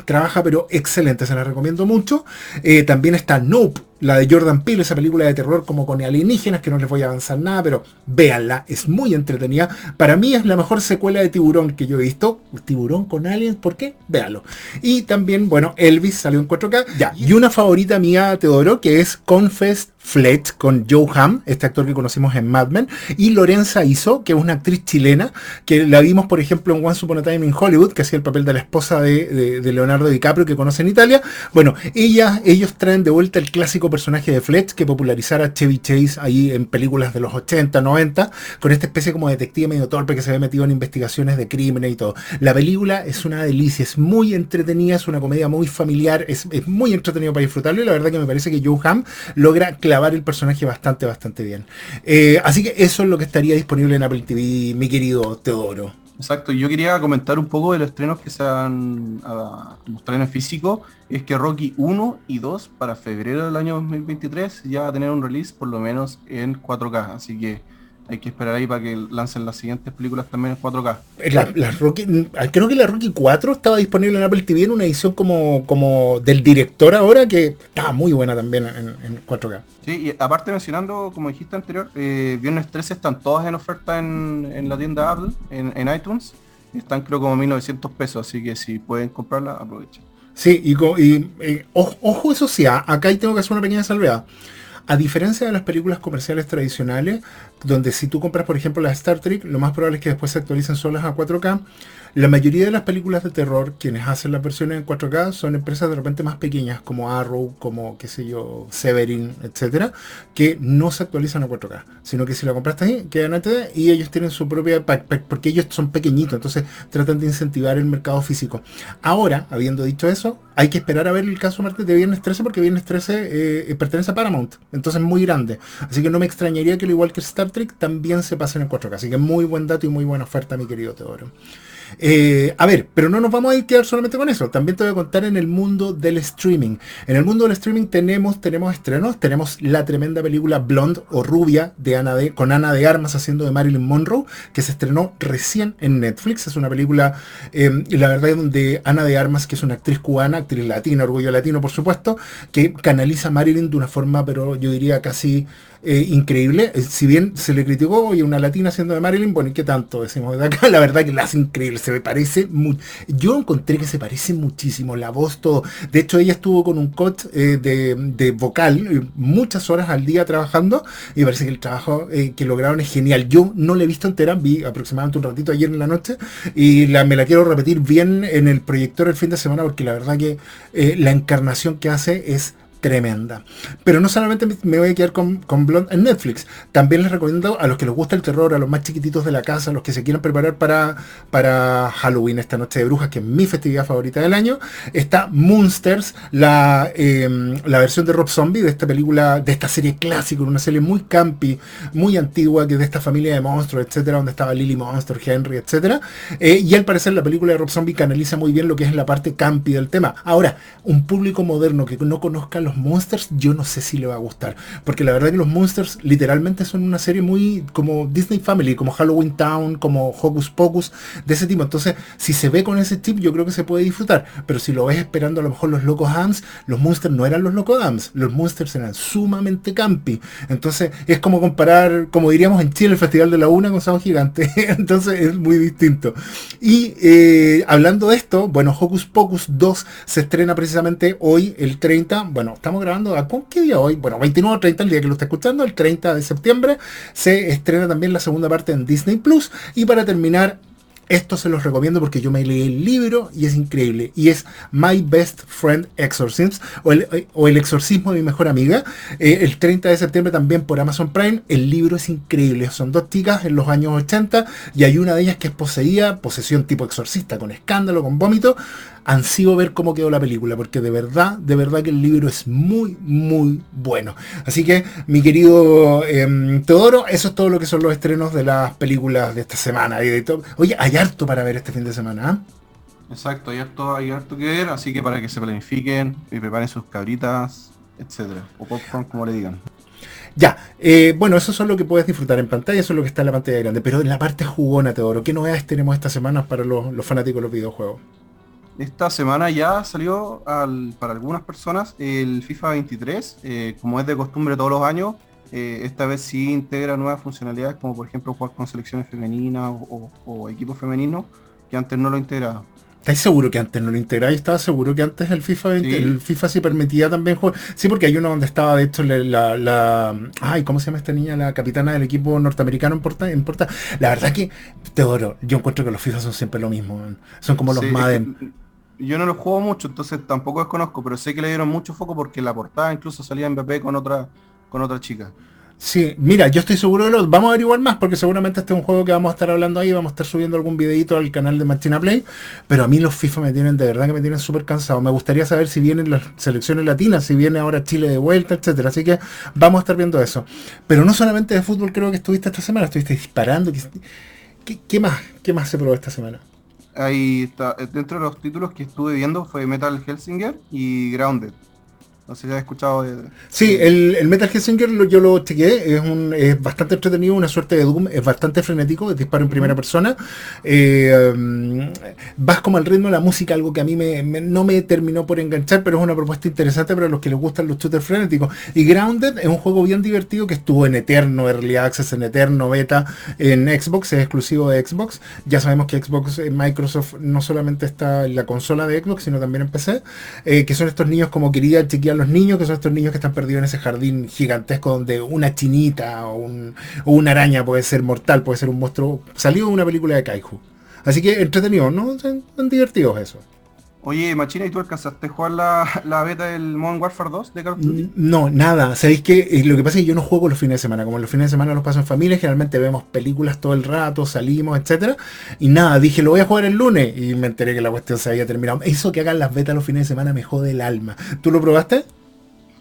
trabaja, pero excelente, se la recomiendo mucho. Eh, también está Nope, la de Jordan Peele, esa película de terror como con alienígenas, que no les voy a avanzar nada, pero véanla, es muy entretenida. Para mí es la mejor secuela de Tiburón que yo he visto. Tiburón con aliens, ¿por qué? Véalo. Y también, bueno, Elvis salió en 4K. Ya, y una favorita mía, Teodoro, que es Confess Fletch con Joe Hamm, este actor que conocimos en Mad Men, y Lorenza Iso, que es una actriz chilena, que la vimos, por ejemplo, en Once Upon a Time in Hollywood, que hacía el papel de la esposa de, Leonardo DiCaprio, que conoce en Italia. Bueno, ella, ellos traen de vuelta el clásico personaje de Fletch, que popularizara Chevy Chase ahí en películas de los 80, 90, con esta especie como detective medio torpe que se ve metido en investigaciones de crímenes y todo. La película es una delicia, es muy entretenida, es una comedia muy familiar, es, muy entretenido para disfrutarlo y la verdad que me parece que Joe Hamm logra el personaje bastante, bastante bien. Eh, así que eso es lo que estaría disponible en Apple TV, mi querido Teodoro. Exacto, yo quería comentar un poco de los estrenos que se han a, mostrar en físico. Es que Rocky 1 y 2 para febrero del año 2023 ya va a tener un release por lo menos en 4K. Así que hay que esperar ahí para que lancen las siguientes películas también en 4K. La, Rocky, creo que la Rocky 4 estaba disponible en Apple TV en una edición como, como del director ahora que estaba muy buena también en, 4K. Sí, y aparte mencionando, como dijiste anterior, eh, Viernes 13 están todas en oferta en, la tienda Apple, en, iTunes. Están creo como 1900 pesos, así que si pueden comprarla, aprovechen. Sí, y, eh, ojo, eso sí, ah, acá tengo que hacer una pequeña salvedad. A diferencia de las películas comerciales tradicionales, donde si tú compras, por ejemplo, la Star Trek, lo más probable es que después se actualicen solas a 4K. La mayoría de las películas de terror, quienes hacen las versiones en 4K, son empresas de repente más pequeñas, como Arrow, como, qué sé yo, Severin, etcétera, que no se actualizan a 4K, sino que si la compraste ahí, quedan en y ellos tienen su propia, porque ellos son pequeñitos, entonces tratan de incentivar el mercado físico. Ahora, habiendo dicho eso, hay que esperar a ver el caso martes de Viernes 13, porque Viernes 13 eh, pertenece a Paramount, entonces es muy grande. Así que no me extrañaría que, al igual que Star Trek, también se pasen en 4K. Así que muy buen dato y muy buena oferta, mi querido Teodoro. Eh, a ver, pero no nos vamos a quedar solamente con eso. También te voy a contar en el mundo del streaming. En el mundo del streaming tenemos, tenemos estrenos. Tenemos la tremenda película Blonde o Rubia de Ana de, con Ana de Armas haciendo de Marilyn Monroe, que se estrenó recién en Netflix. Es una película, eh, la verdad, donde Ana de Armas, que es una actriz cubana, actriz latina, orgullo latino, por supuesto, que canaliza a Marilyn de una forma, pero yo diría casi eh, increíble. Eh, si bien se le criticó y una latina siendo de Marilyn, bueno, ¿y qué tanto decimos de acá? La verdad que la hace increíble, se me parece muy... Yo encontré que se parece muchísimo, la voz, todo. De hecho, ella estuvo con un coach eh, de, vocal muchas horas al día trabajando y parece que el trabajo que lograron es genial. Yo no la he visto entera, vi aproximadamente un ratito ayer en la noche y me la quiero repetir bien en el proyector el fin de semana porque la verdad que la encarnación que hace es tremenda. Pero no solamente me voy a quedar con, con Blonde en Netflix, también les recomiendo a los que les gusta el terror, a los más chiquititos de la casa, a los que se quieran preparar para, para Halloween, esta noche de brujas, que es mi festividad favorita del año, está Monsters, la, em, la versión de Rob Zombie, de esta película, de esta serie clásica, una serie muy campi, muy antigua, que es de esta familia de monstruos, etcétera, donde estaba Lily Monster, Henry, etcétera. Eh, y al parecer la película de Rob Zombie canaliza muy bien lo que es la parte campi del tema. Ahora, un público moderno que no conozca los Monsters, yo no sé si le va a gustar. Porque la verdad que los Monsters literalmente son una serie muy como Disney Family, como Halloween Town, como Hocus Pocus, de ese tipo. Entonces, si se ve con ese chip, yo creo que se puede disfrutar. Pero si lo ves esperando a lo mejor los Locos Hams, los Monsters no eran los Locos Hams, los Monsters eran sumamente campi. Entonces, es como comparar, como diríamos en Chile, el Festival de la Una con Sao Gigante. Entonces, es muy distinto. Y eh, hablando de esto, bueno, Hocus Pocus 2 se estrena precisamente hoy, el 30. Bueno, estamos grabando, ¿a qué día hoy? Bueno, 29 o 30, el día que lo está escuchando, el 30 de septiembre, se estrena también la segunda parte en Disney Plus. Y para terminar, esto se los recomiendo porque yo me leí el libro y es increíble. Y es My Best Friend Exorcisms o el, exorcismo de mi mejor amiga. Eh, el 30 de septiembre también por Amazon Prime. El libro es increíble. Son dos chicas en los años 80 y hay una de ellas que es poseída, posesión tipo exorcista, con escándalo, con vómito ansío ver cómo quedó la película, porque de verdad, de verdad que el libro es muy, muy bueno. Así que, mi querido eh, Teodoro, eso es todo lo que son los estrenos de las películas de esta semana. Y de Oye, hay harto para ver este fin de semana. ¿ah? Exacto, hay harto, hay harto que ver, así que para que se planifiquen y preparen sus cabritas, etcétera, o popcorn como le digan. Ya, eh, bueno, eso es lo que puedes disfrutar en pantalla, eso es lo que está en la pantalla grande, pero en la parte jugona, Teodoro, ¿qué novedades tenemos esta semana para los, los fanáticos de los videojuegos? Esta semana ya salió para algunas personas el FIFA 23, eh, como es de costumbre todos los años, eh, esta vez sí integra nuevas funcionalidades como por ejemplo jugar con selecciones femeninas o, equipos femeninos que antes no lo integraba. ¿Estáis seguro que antes no lo integraba? Yo estaba seguro que antes el FIFA 20, el FIFA sí permitía también jugar. Sí, porque hay uno donde estaba de hecho la, la, ay, ¿cómo se llama esta niña? La capitana del equipo norteamericano en Porta, en Porta. La verdad que, Teodoro, yo encuentro que los FIFA son siempre lo mismo. Son como los Madden yo no lo juego mucho, entonces tampoco desconozco, pero sé que le dieron mucho foco porque la portada incluso salía BP con otra, con otra chica. Sí, mira, yo estoy seguro de lo vamos a averiguar más porque seguramente este es un juego que vamos a estar hablando ahí, vamos a estar subiendo algún videito al canal de Machina Play, pero a mí los FIFA me tienen de verdad que me tienen súper cansado. Me gustaría saber si vienen las selecciones latinas, si viene ahora Chile de vuelta, etcétera. Así que vamos a estar viendo eso. Pero no solamente de fútbol creo que estuviste esta semana, estuviste disparando. qué más? ¿Qué más se probó esta semana? Ahí está, dentro de los títulos que estuve viendo fue Metal Helsinger y Grounded. No sé si has escuchado. De... Sí, el, Metal Gear Singer yo lo chequeé, es, un, es bastante entretenido, una suerte de Doom, es bastante frenético, es disparo en primera persona. Eh, um, vas como al ritmo de la música, algo que a mí me, no me terminó por enganchar, pero es una propuesta interesante para los que les gustan los shooters frenéticos. Y Grounded es un juego bien divertido que estuvo en eterno Early Access, en eterno beta en Xbox, es exclusivo de Xbox. Ya sabemos que Xbox, eh, Microsoft no solamente está en la consola de Xbox, sino también en PC, eh, que son estos niños como quería chequear los niños, que son estos niños que están perdidos en ese jardín gigantesco donde una chinita o, una araña puede ser mortal, puede ser un monstruo. Salió una película de Kaiju. Así que entretenido, ¿no? Son, divertidos eso. Oye, Machina, ¿y tú alcanzaste a jugar la, beta del Modern Warfare 2 de Call of Duty? No, nada. Sabéis que eh, lo que pasa es que yo no juego los fines de semana. Como los fines de semana los paso en familia, generalmente vemos películas todo el rato, salimos, etcétera. Y nada, dije, lo voy a jugar el lunes. Y me enteré que la cuestión se había terminado. Eso que hagan las betas los fines de semana me jode el alma. ¿Tú lo probaste?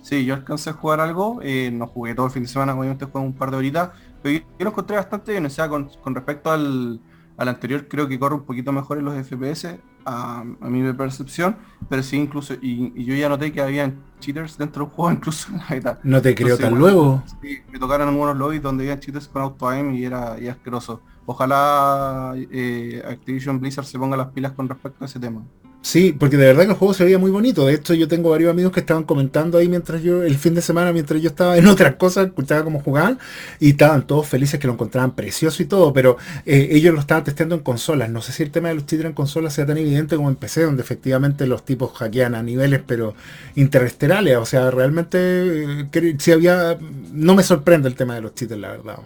Sí, yo alcancé a jugar algo. Eh, no jugué todo el fin de semana, obviamente jugué un par de horitas. Pero yo, lo encontré bastante bien. O sea, con, respecto al, al anterior creo que corre un poquito mejor en los FPS, a, mi percepción, pero sí incluso, y, yo ya noté que había cheaters dentro del juego, incluso en la beta. No te creo tan luego. Sí, me tocaron algunos lobbies donde había cheaters con auto aim y era y asqueroso. Ojalá eh, Activision Blizzard se ponga las pilas con respecto a ese tema. Sí, porque de verdad que el juego se veía muy bonito. De hecho, yo tengo varios amigos que estaban comentando ahí mientras yo, el fin de semana, mientras yo estaba en otras cosas, escuchaba cómo jugaban, y estaban todos felices que lo encontraban precioso y todo, pero eh, ellos lo estaban testeando en consolas. No sé si el tema de los cheaters en consolas sea tan evidente como en PC, donde efectivamente los tipos hackean a niveles, pero interestelares. O sea, realmente, eh, si había, no me sorprende el tema de los cheaters, la verdad.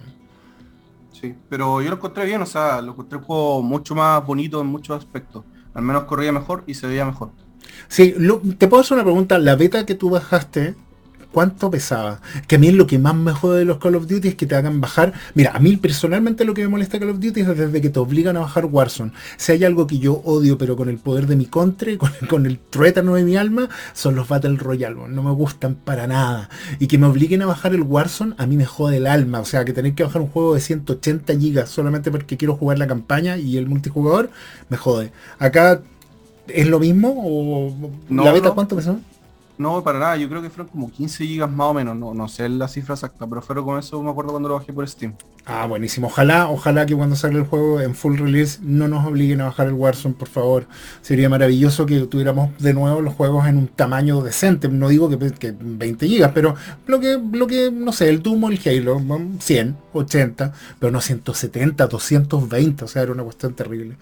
Sí, pero yo lo encontré bien, o sea, lo encontré un juego mucho más bonito en muchos aspectos al menos corría mejor y se veía mejor. Sí, te puedo hacer una pregunta. La beta que tú bajaste, ¿cuánto pesaba? Que a mí lo que más me jode de los Call of Duty es que te hagan bajar. Mira, a mí personalmente lo que me molesta Call of Duty es desde que te obligan a bajar Warzone. Si hay algo que yo odio, pero con el poder de mi contra, con, con el truétano de mi alma, son los Battle Royale. No me gustan para nada. Y que me obliguen a bajar el Warzone, a mí me jode el alma. O sea, que tener que bajar un juego de 180 gigas solamente porque quiero jugar la campaña y el multijugador, me jode. Acá ¿Es lo mismo? ¿O la beta cuánto pesó? No, para nada, yo creo que fueron como 15 gigas más o menos, no, no sé la cifra exacta, pero fueron con eso me acuerdo cuando lo bajé por Steam. Ah, buenísimo. Ojalá, ojalá que cuando salga el juego en full release no nos obliguen a bajar el Warzone, por favor. Sería maravilloso que tuviéramos de nuevo los juegos en un tamaño decente. No digo que, 20 gigas, pero lo que, lo que, no sé, el Doom el Halo, 100, 80, pero no 170, 220, o sea, era una cuestión terrible.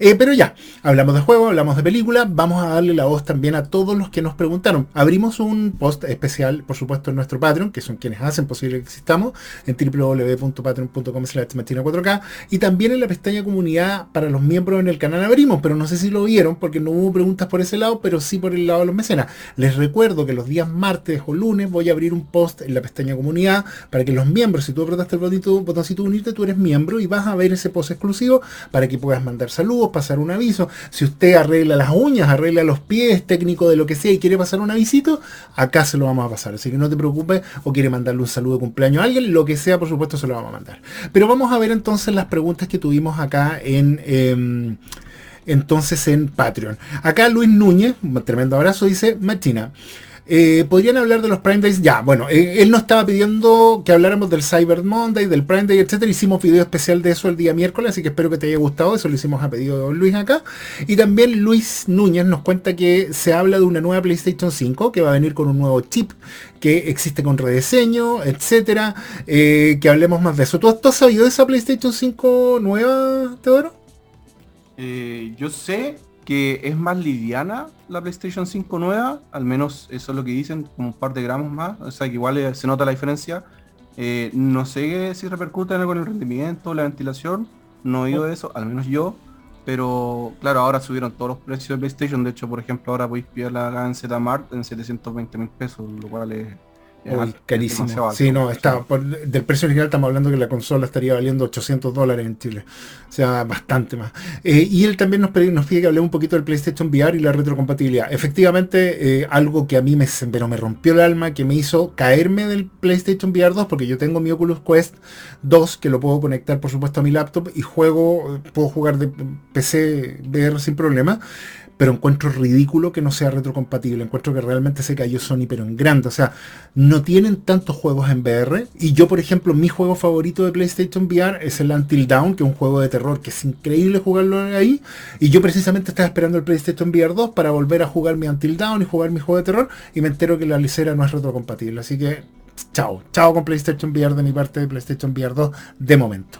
Eh, pero ya, hablamos de juego, hablamos de película, vamos a darle la voz también a todos los que nos preguntaron. Abrimos un post especial, por supuesto, en nuestro Patreon, que son quienes hacen posible que existamos, en www.patreon.com 4K y también en la pestaña comunidad para los miembros en el canal abrimos, pero no sé si lo vieron porque no hubo preguntas por ese lado, pero sí por el lado de los mecenas. Les recuerdo que los días martes o lunes voy a abrir un post en la pestaña comunidad para que los miembros, si tú apretaste el botoncito, botoncito unirte, tú eres miembro y vas a ver ese post exclusivo para que puedas mandar saludos, pasar un aviso. Si usted arregla las uñas, arregla los pies, técnico de lo que sea y quiere pasar un avisito, acá se lo vamos a pasar. Así que no te preocupes o quiere mandarle un saludo de cumpleaños a alguien, lo que sea, por supuesto, se lo vamos a mandar. Pero vamos a ver entonces las preguntas que tuvimos acá en... Em, entonces en Patreon. Acá Luis Núñez, un tremendo abrazo, dice, Martina, eh, ¿Podrían hablar de los Prime Days? Ya, bueno, eh, él nos estaba pidiendo que habláramos del Cyber Monday, del Prime Day, etcétera. Hicimos video especial de eso el día miércoles, así que espero que te haya gustado. Eso lo hicimos a pedido de Luis acá. Y también Luis Núñez nos cuenta que se habla de una nueva PlayStation 5 que va a venir con un nuevo chip que existe con rediseño, etcétera. Eh, que hablemos más de eso. ¿Tú, has sabido de esa PlayStation 5 nueva, Teodoro? yo sé que es más liviana la PlayStation 5 nueva, al menos eso es lo que dicen, como un par de gramos más, o sea que igual eh, se nota la diferencia. Eh, no sé si repercute en algo en el rendimiento, la ventilación, no he oído eso, al menos yo, pero claro, ahora subieron todos los precios de PlayStation, de hecho, por ejemplo, ahora podéis pillarla en Z-Mart en 720 mil pesos, lo cual es carísimo. Sí, no, está, del precio original estamos hablando que la consola estaría valiendo 800 dólares en Chile. O sea, bastante más. Eh, y él también nos pide, nos pide que hablemos un poquito del PlayStation VR y la retrocompatibilidad. Efectivamente, eh, algo que a mí me, pero me rompió el alma, que me hizo caerme del PlayStation VR 2, porque yo tengo mi Oculus Quest 2, que lo puedo conectar por supuesto a mi laptop y juego, puedo jugar de PC VR sin problema pero encuentro ridículo que no sea retrocompatible. Encuentro que realmente se cayó Sony, pero en grande. O sea, no tienen tantos juegos en VR. Y yo, por ejemplo, mi juego favorito de PlayStation VR es el Until Dawn, que es un juego de terror que es increíble jugarlo ahí. Y yo precisamente estaba esperando el PlayStation VR 2 para volver a jugar mi Until Dawn y jugar mi juego de terror. Y me entero que la licera no es retrocompatible. Así que chao. Chao con PlayStation VR de mi parte de PlayStation VR 2 de momento.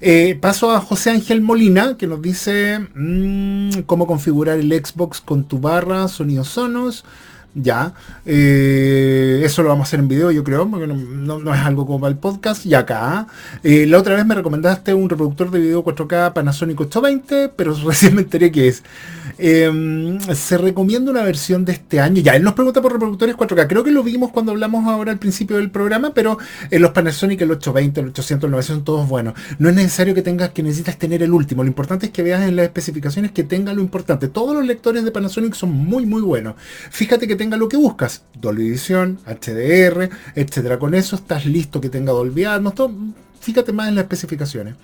Eh, paso a José Ángel Molina que nos dice mm, cómo configurar el Xbox con tu barra, sonidos sonos. Ya, eh, eso lo vamos a hacer en video, yo creo, porque no, es algo como para el podcast. Y acá, eh, la otra vez me recomendaste un reproductor de video 4K Panasonic 820, pero recién me enteré que es. Em, se recomienda una versión de este año. Ya, él nos pregunta por reproductores 4K. Creo que lo vimos cuando hablamos ahora al principio del programa, pero en los Panasonic el 820, el 800, el 900 son todos buenos. No es necesario que tengas, que necesitas tener el último. Lo importante es que veas en las especificaciones que tenga lo importante. Todos los lectores de Panasonic son muy, muy buenos. Fíjate que tenga lo que buscas. Dolby Vision, HDR, etcétera. Con eso estás listo que tenga Dolby Atmos. Fíjate más en las especificaciones.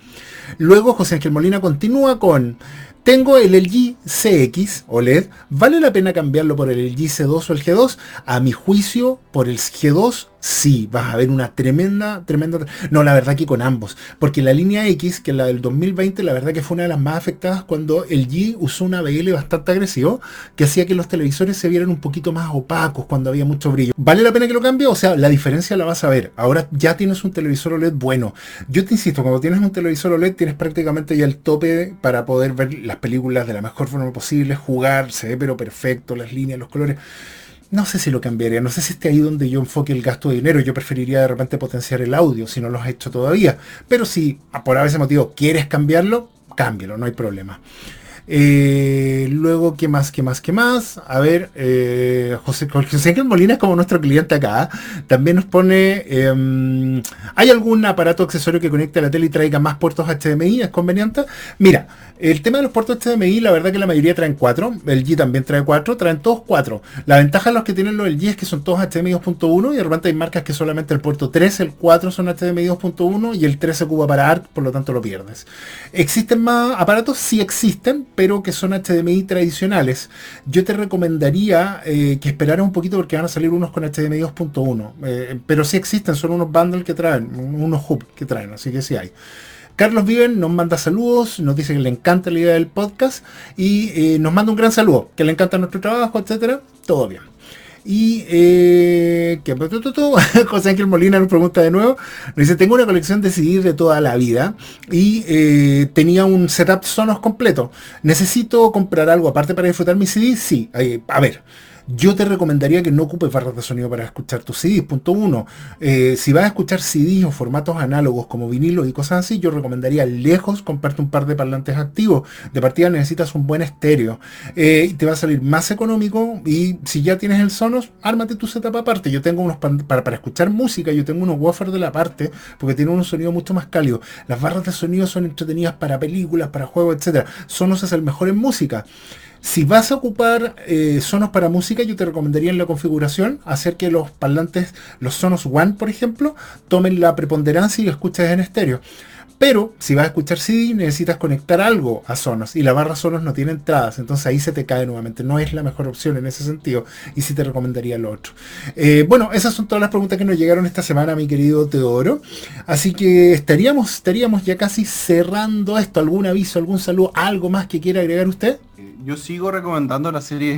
Luego José Ángel Molina continúa con tengo el LG CX OLED. ¿Vale la pena cambiarlo por el LG C2 o el G2? A mi juicio, por el G2 sí, vas a ver una tremenda, tremenda... No, la verdad que con ambos. Porque la línea X, que la del 2020, la verdad que fue una de las más afectadas cuando el G usó una BL bastante agresivo, que hacía que los televisores se vieran un poquito más opacos cuando había mucho brillo. ¿Vale la pena que lo cambie? O sea, la diferencia la vas a ver. Ahora ya tienes un televisor OLED bueno. Yo te insisto, cuando tienes un televisor OLED tienes prácticamente ya el tope para poder ver las películas de la mejor forma posible, jugar, se ve pero perfecto, las líneas, los colores no sé si lo cambiaría, no sé si esté ahí donde yo enfoque el gasto de dinero, yo preferiría de repente potenciar el audio si no lo has hecho todavía, pero si por ese motivo quieres cambiarlo, cámbialo, no hay problema. Eh, luego, ¿qué más? ¿Qué más? ¿Qué más? A ver, eh, José, José Ángel Molina es como nuestro cliente acá. También nos pone, em, ¿hay algún aparato accesorio que conecte a la tele y traiga más puertos HDMI? ¿Es conveniente? Mira, el tema de los puertos HDMI, la verdad que la mayoría traen 4. El G también trae 4. Traen todos 4. La ventaja de los que tienen los G es que son todos HDMI 2.1 y de repente hay marcas que solamente el puerto 3, el 4 son HDMI 2.1 y el 3 se ocupa para ART, por lo tanto lo pierdes. ¿Existen más aparatos? Sí existen, pero que son HDMI tradicionales. Yo te recomendaría eh, que esperaras un poquito porque van a salir unos con HDMI 2.1. Eh, pero sí existen, son unos bundles que traen, unos hubs que traen, así que sí hay. Carlos Viven nos manda saludos, nos dice que le encanta la idea del podcast y eh, nos manda un gran saludo, que le encanta nuestro trabajo, etcétera. Todo bien. Y eh, que José Ángel Molina nos pregunta de nuevo. Dice, tengo una colección de CDs de toda la vida y eh, tenía un setup Sonos completo. ¿Necesito comprar algo aparte para disfrutar mi CD? Sí. a ver, yo te recomendaría que no ocupes barras de sonido para escuchar tus CDs. Punto uno. Eh, si vas a escuchar CDs o formatos análogos como vinilos y cosas así, yo recomendaría lejos comprarte un par de parlantes activos. De partida necesitas un buen estéreo. Eh, te va a salir más económico. Y si ya tienes el Sonos, ármate tu setup aparte. Yo tengo unos para, para escuchar música, yo tengo unos woofers de la parte, porque tienen un sonido mucho más cálido. Las barras de sonido son entretenidas para películas, para juegos, etc. Sonos es el mejor en música. Si vas a ocupar eh, sonos para música, yo te recomendaría en la configuración hacer que los parlantes, los Sonos One, por ejemplo, tomen la preponderancia y lo escuches en estéreo. Pero si vas a escuchar CD necesitas conectar algo a Sonos y la barra Sonos no tiene entradas, entonces ahí se te cae nuevamente. No es la mejor opción en ese sentido y sí te recomendaría lo otro. Eh, bueno, esas son todas las preguntas que nos llegaron esta semana, mi querido Teodoro. Así que estaríamos, estaríamos ya casi cerrando esto. ¿Algún aviso, algún saludo, algo más que quiera agregar usted? Yo sigo recomendando la serie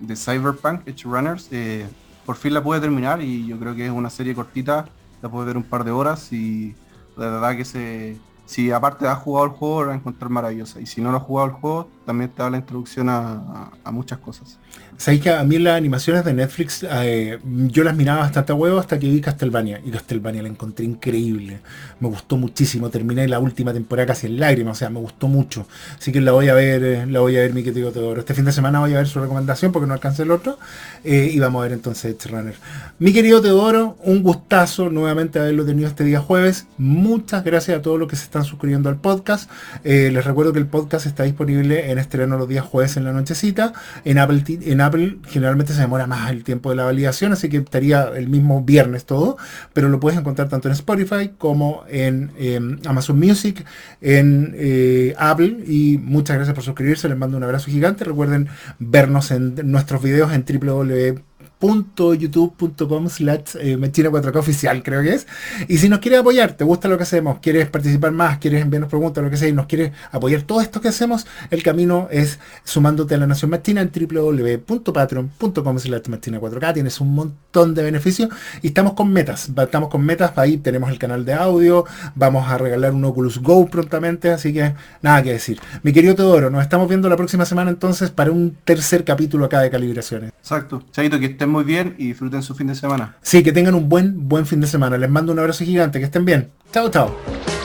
de, Cyberpunk Edge Runners. Eh, por fin la pude terminar y yo creo que es una serie cortita. La puedes ver un par de horas y de verdad que se, si aparte has jugado el juego, lo vas a encontrar maravillosa. Y si no lo has jugado el juego, también te da la introducción a, muchas cosas. Sabéis que a mí las animaciones de Netflix, eh, yo las miraba bastante a huevo hasta que vi Castlevania. Y Castlevania la encontré increíble. Me gustó muchísimo. Terminé la última temporada casi en lágrimas. O sea, me gustó mucho. Así que la voy a ver, eh, la voy a ver, mi querido Teodoro. Este fin de semana voy a ver su recomendación porque no alcancé el otro. Eh, y vamos a ver entonces este runner. Mi querido Teodoro, un gustazo nuevamente haberlo tenido este día jueves. Muchas gracias a todos los que se están suscribiendo al podcast. les recuerdo que el podcast está disponible en estreno los días jueves en la nochecita. En Apple, en Apple generalmente se demora más el tiempo de la validación, así que estaría el mismo viernes todo, pero lo puedes encontrar tanto en Spotify como en em, Amazon Music, en eh, Apple y muchas gracias por suscribirse, les mando un abrazo gigante, recuerden vernos en nuestros videos en www youtube.com slash eh, mechina 4K oficial, creo que es. Y si nos quieres apoyar, te gusta lo que hacemos, quieres participar más, quieres enviarnos preguntas, lo que sea, y nos quieres apoyar todo esto que hacemos, el camino es sumándote a la Nación Machina en www.patreon.com slash machina 4K. Tienes un montón de beneficios y estamos con metas. Estamos con metas, ahí tenemos el canal de audio, vamos a regalar un Oculus Go prontamente, así que nada que decir. Mi querido Teodoro, nos estamos viendo la próxima semana entonces para un tercer capítulo acá de calibraciones. Exacto. Chaito, que estemos muy bien y disfruten su fin de semana. Sí, que tengan un buen, buen fin de semana. Les mando un abrazo gigante, que estén bien. Chao, chao.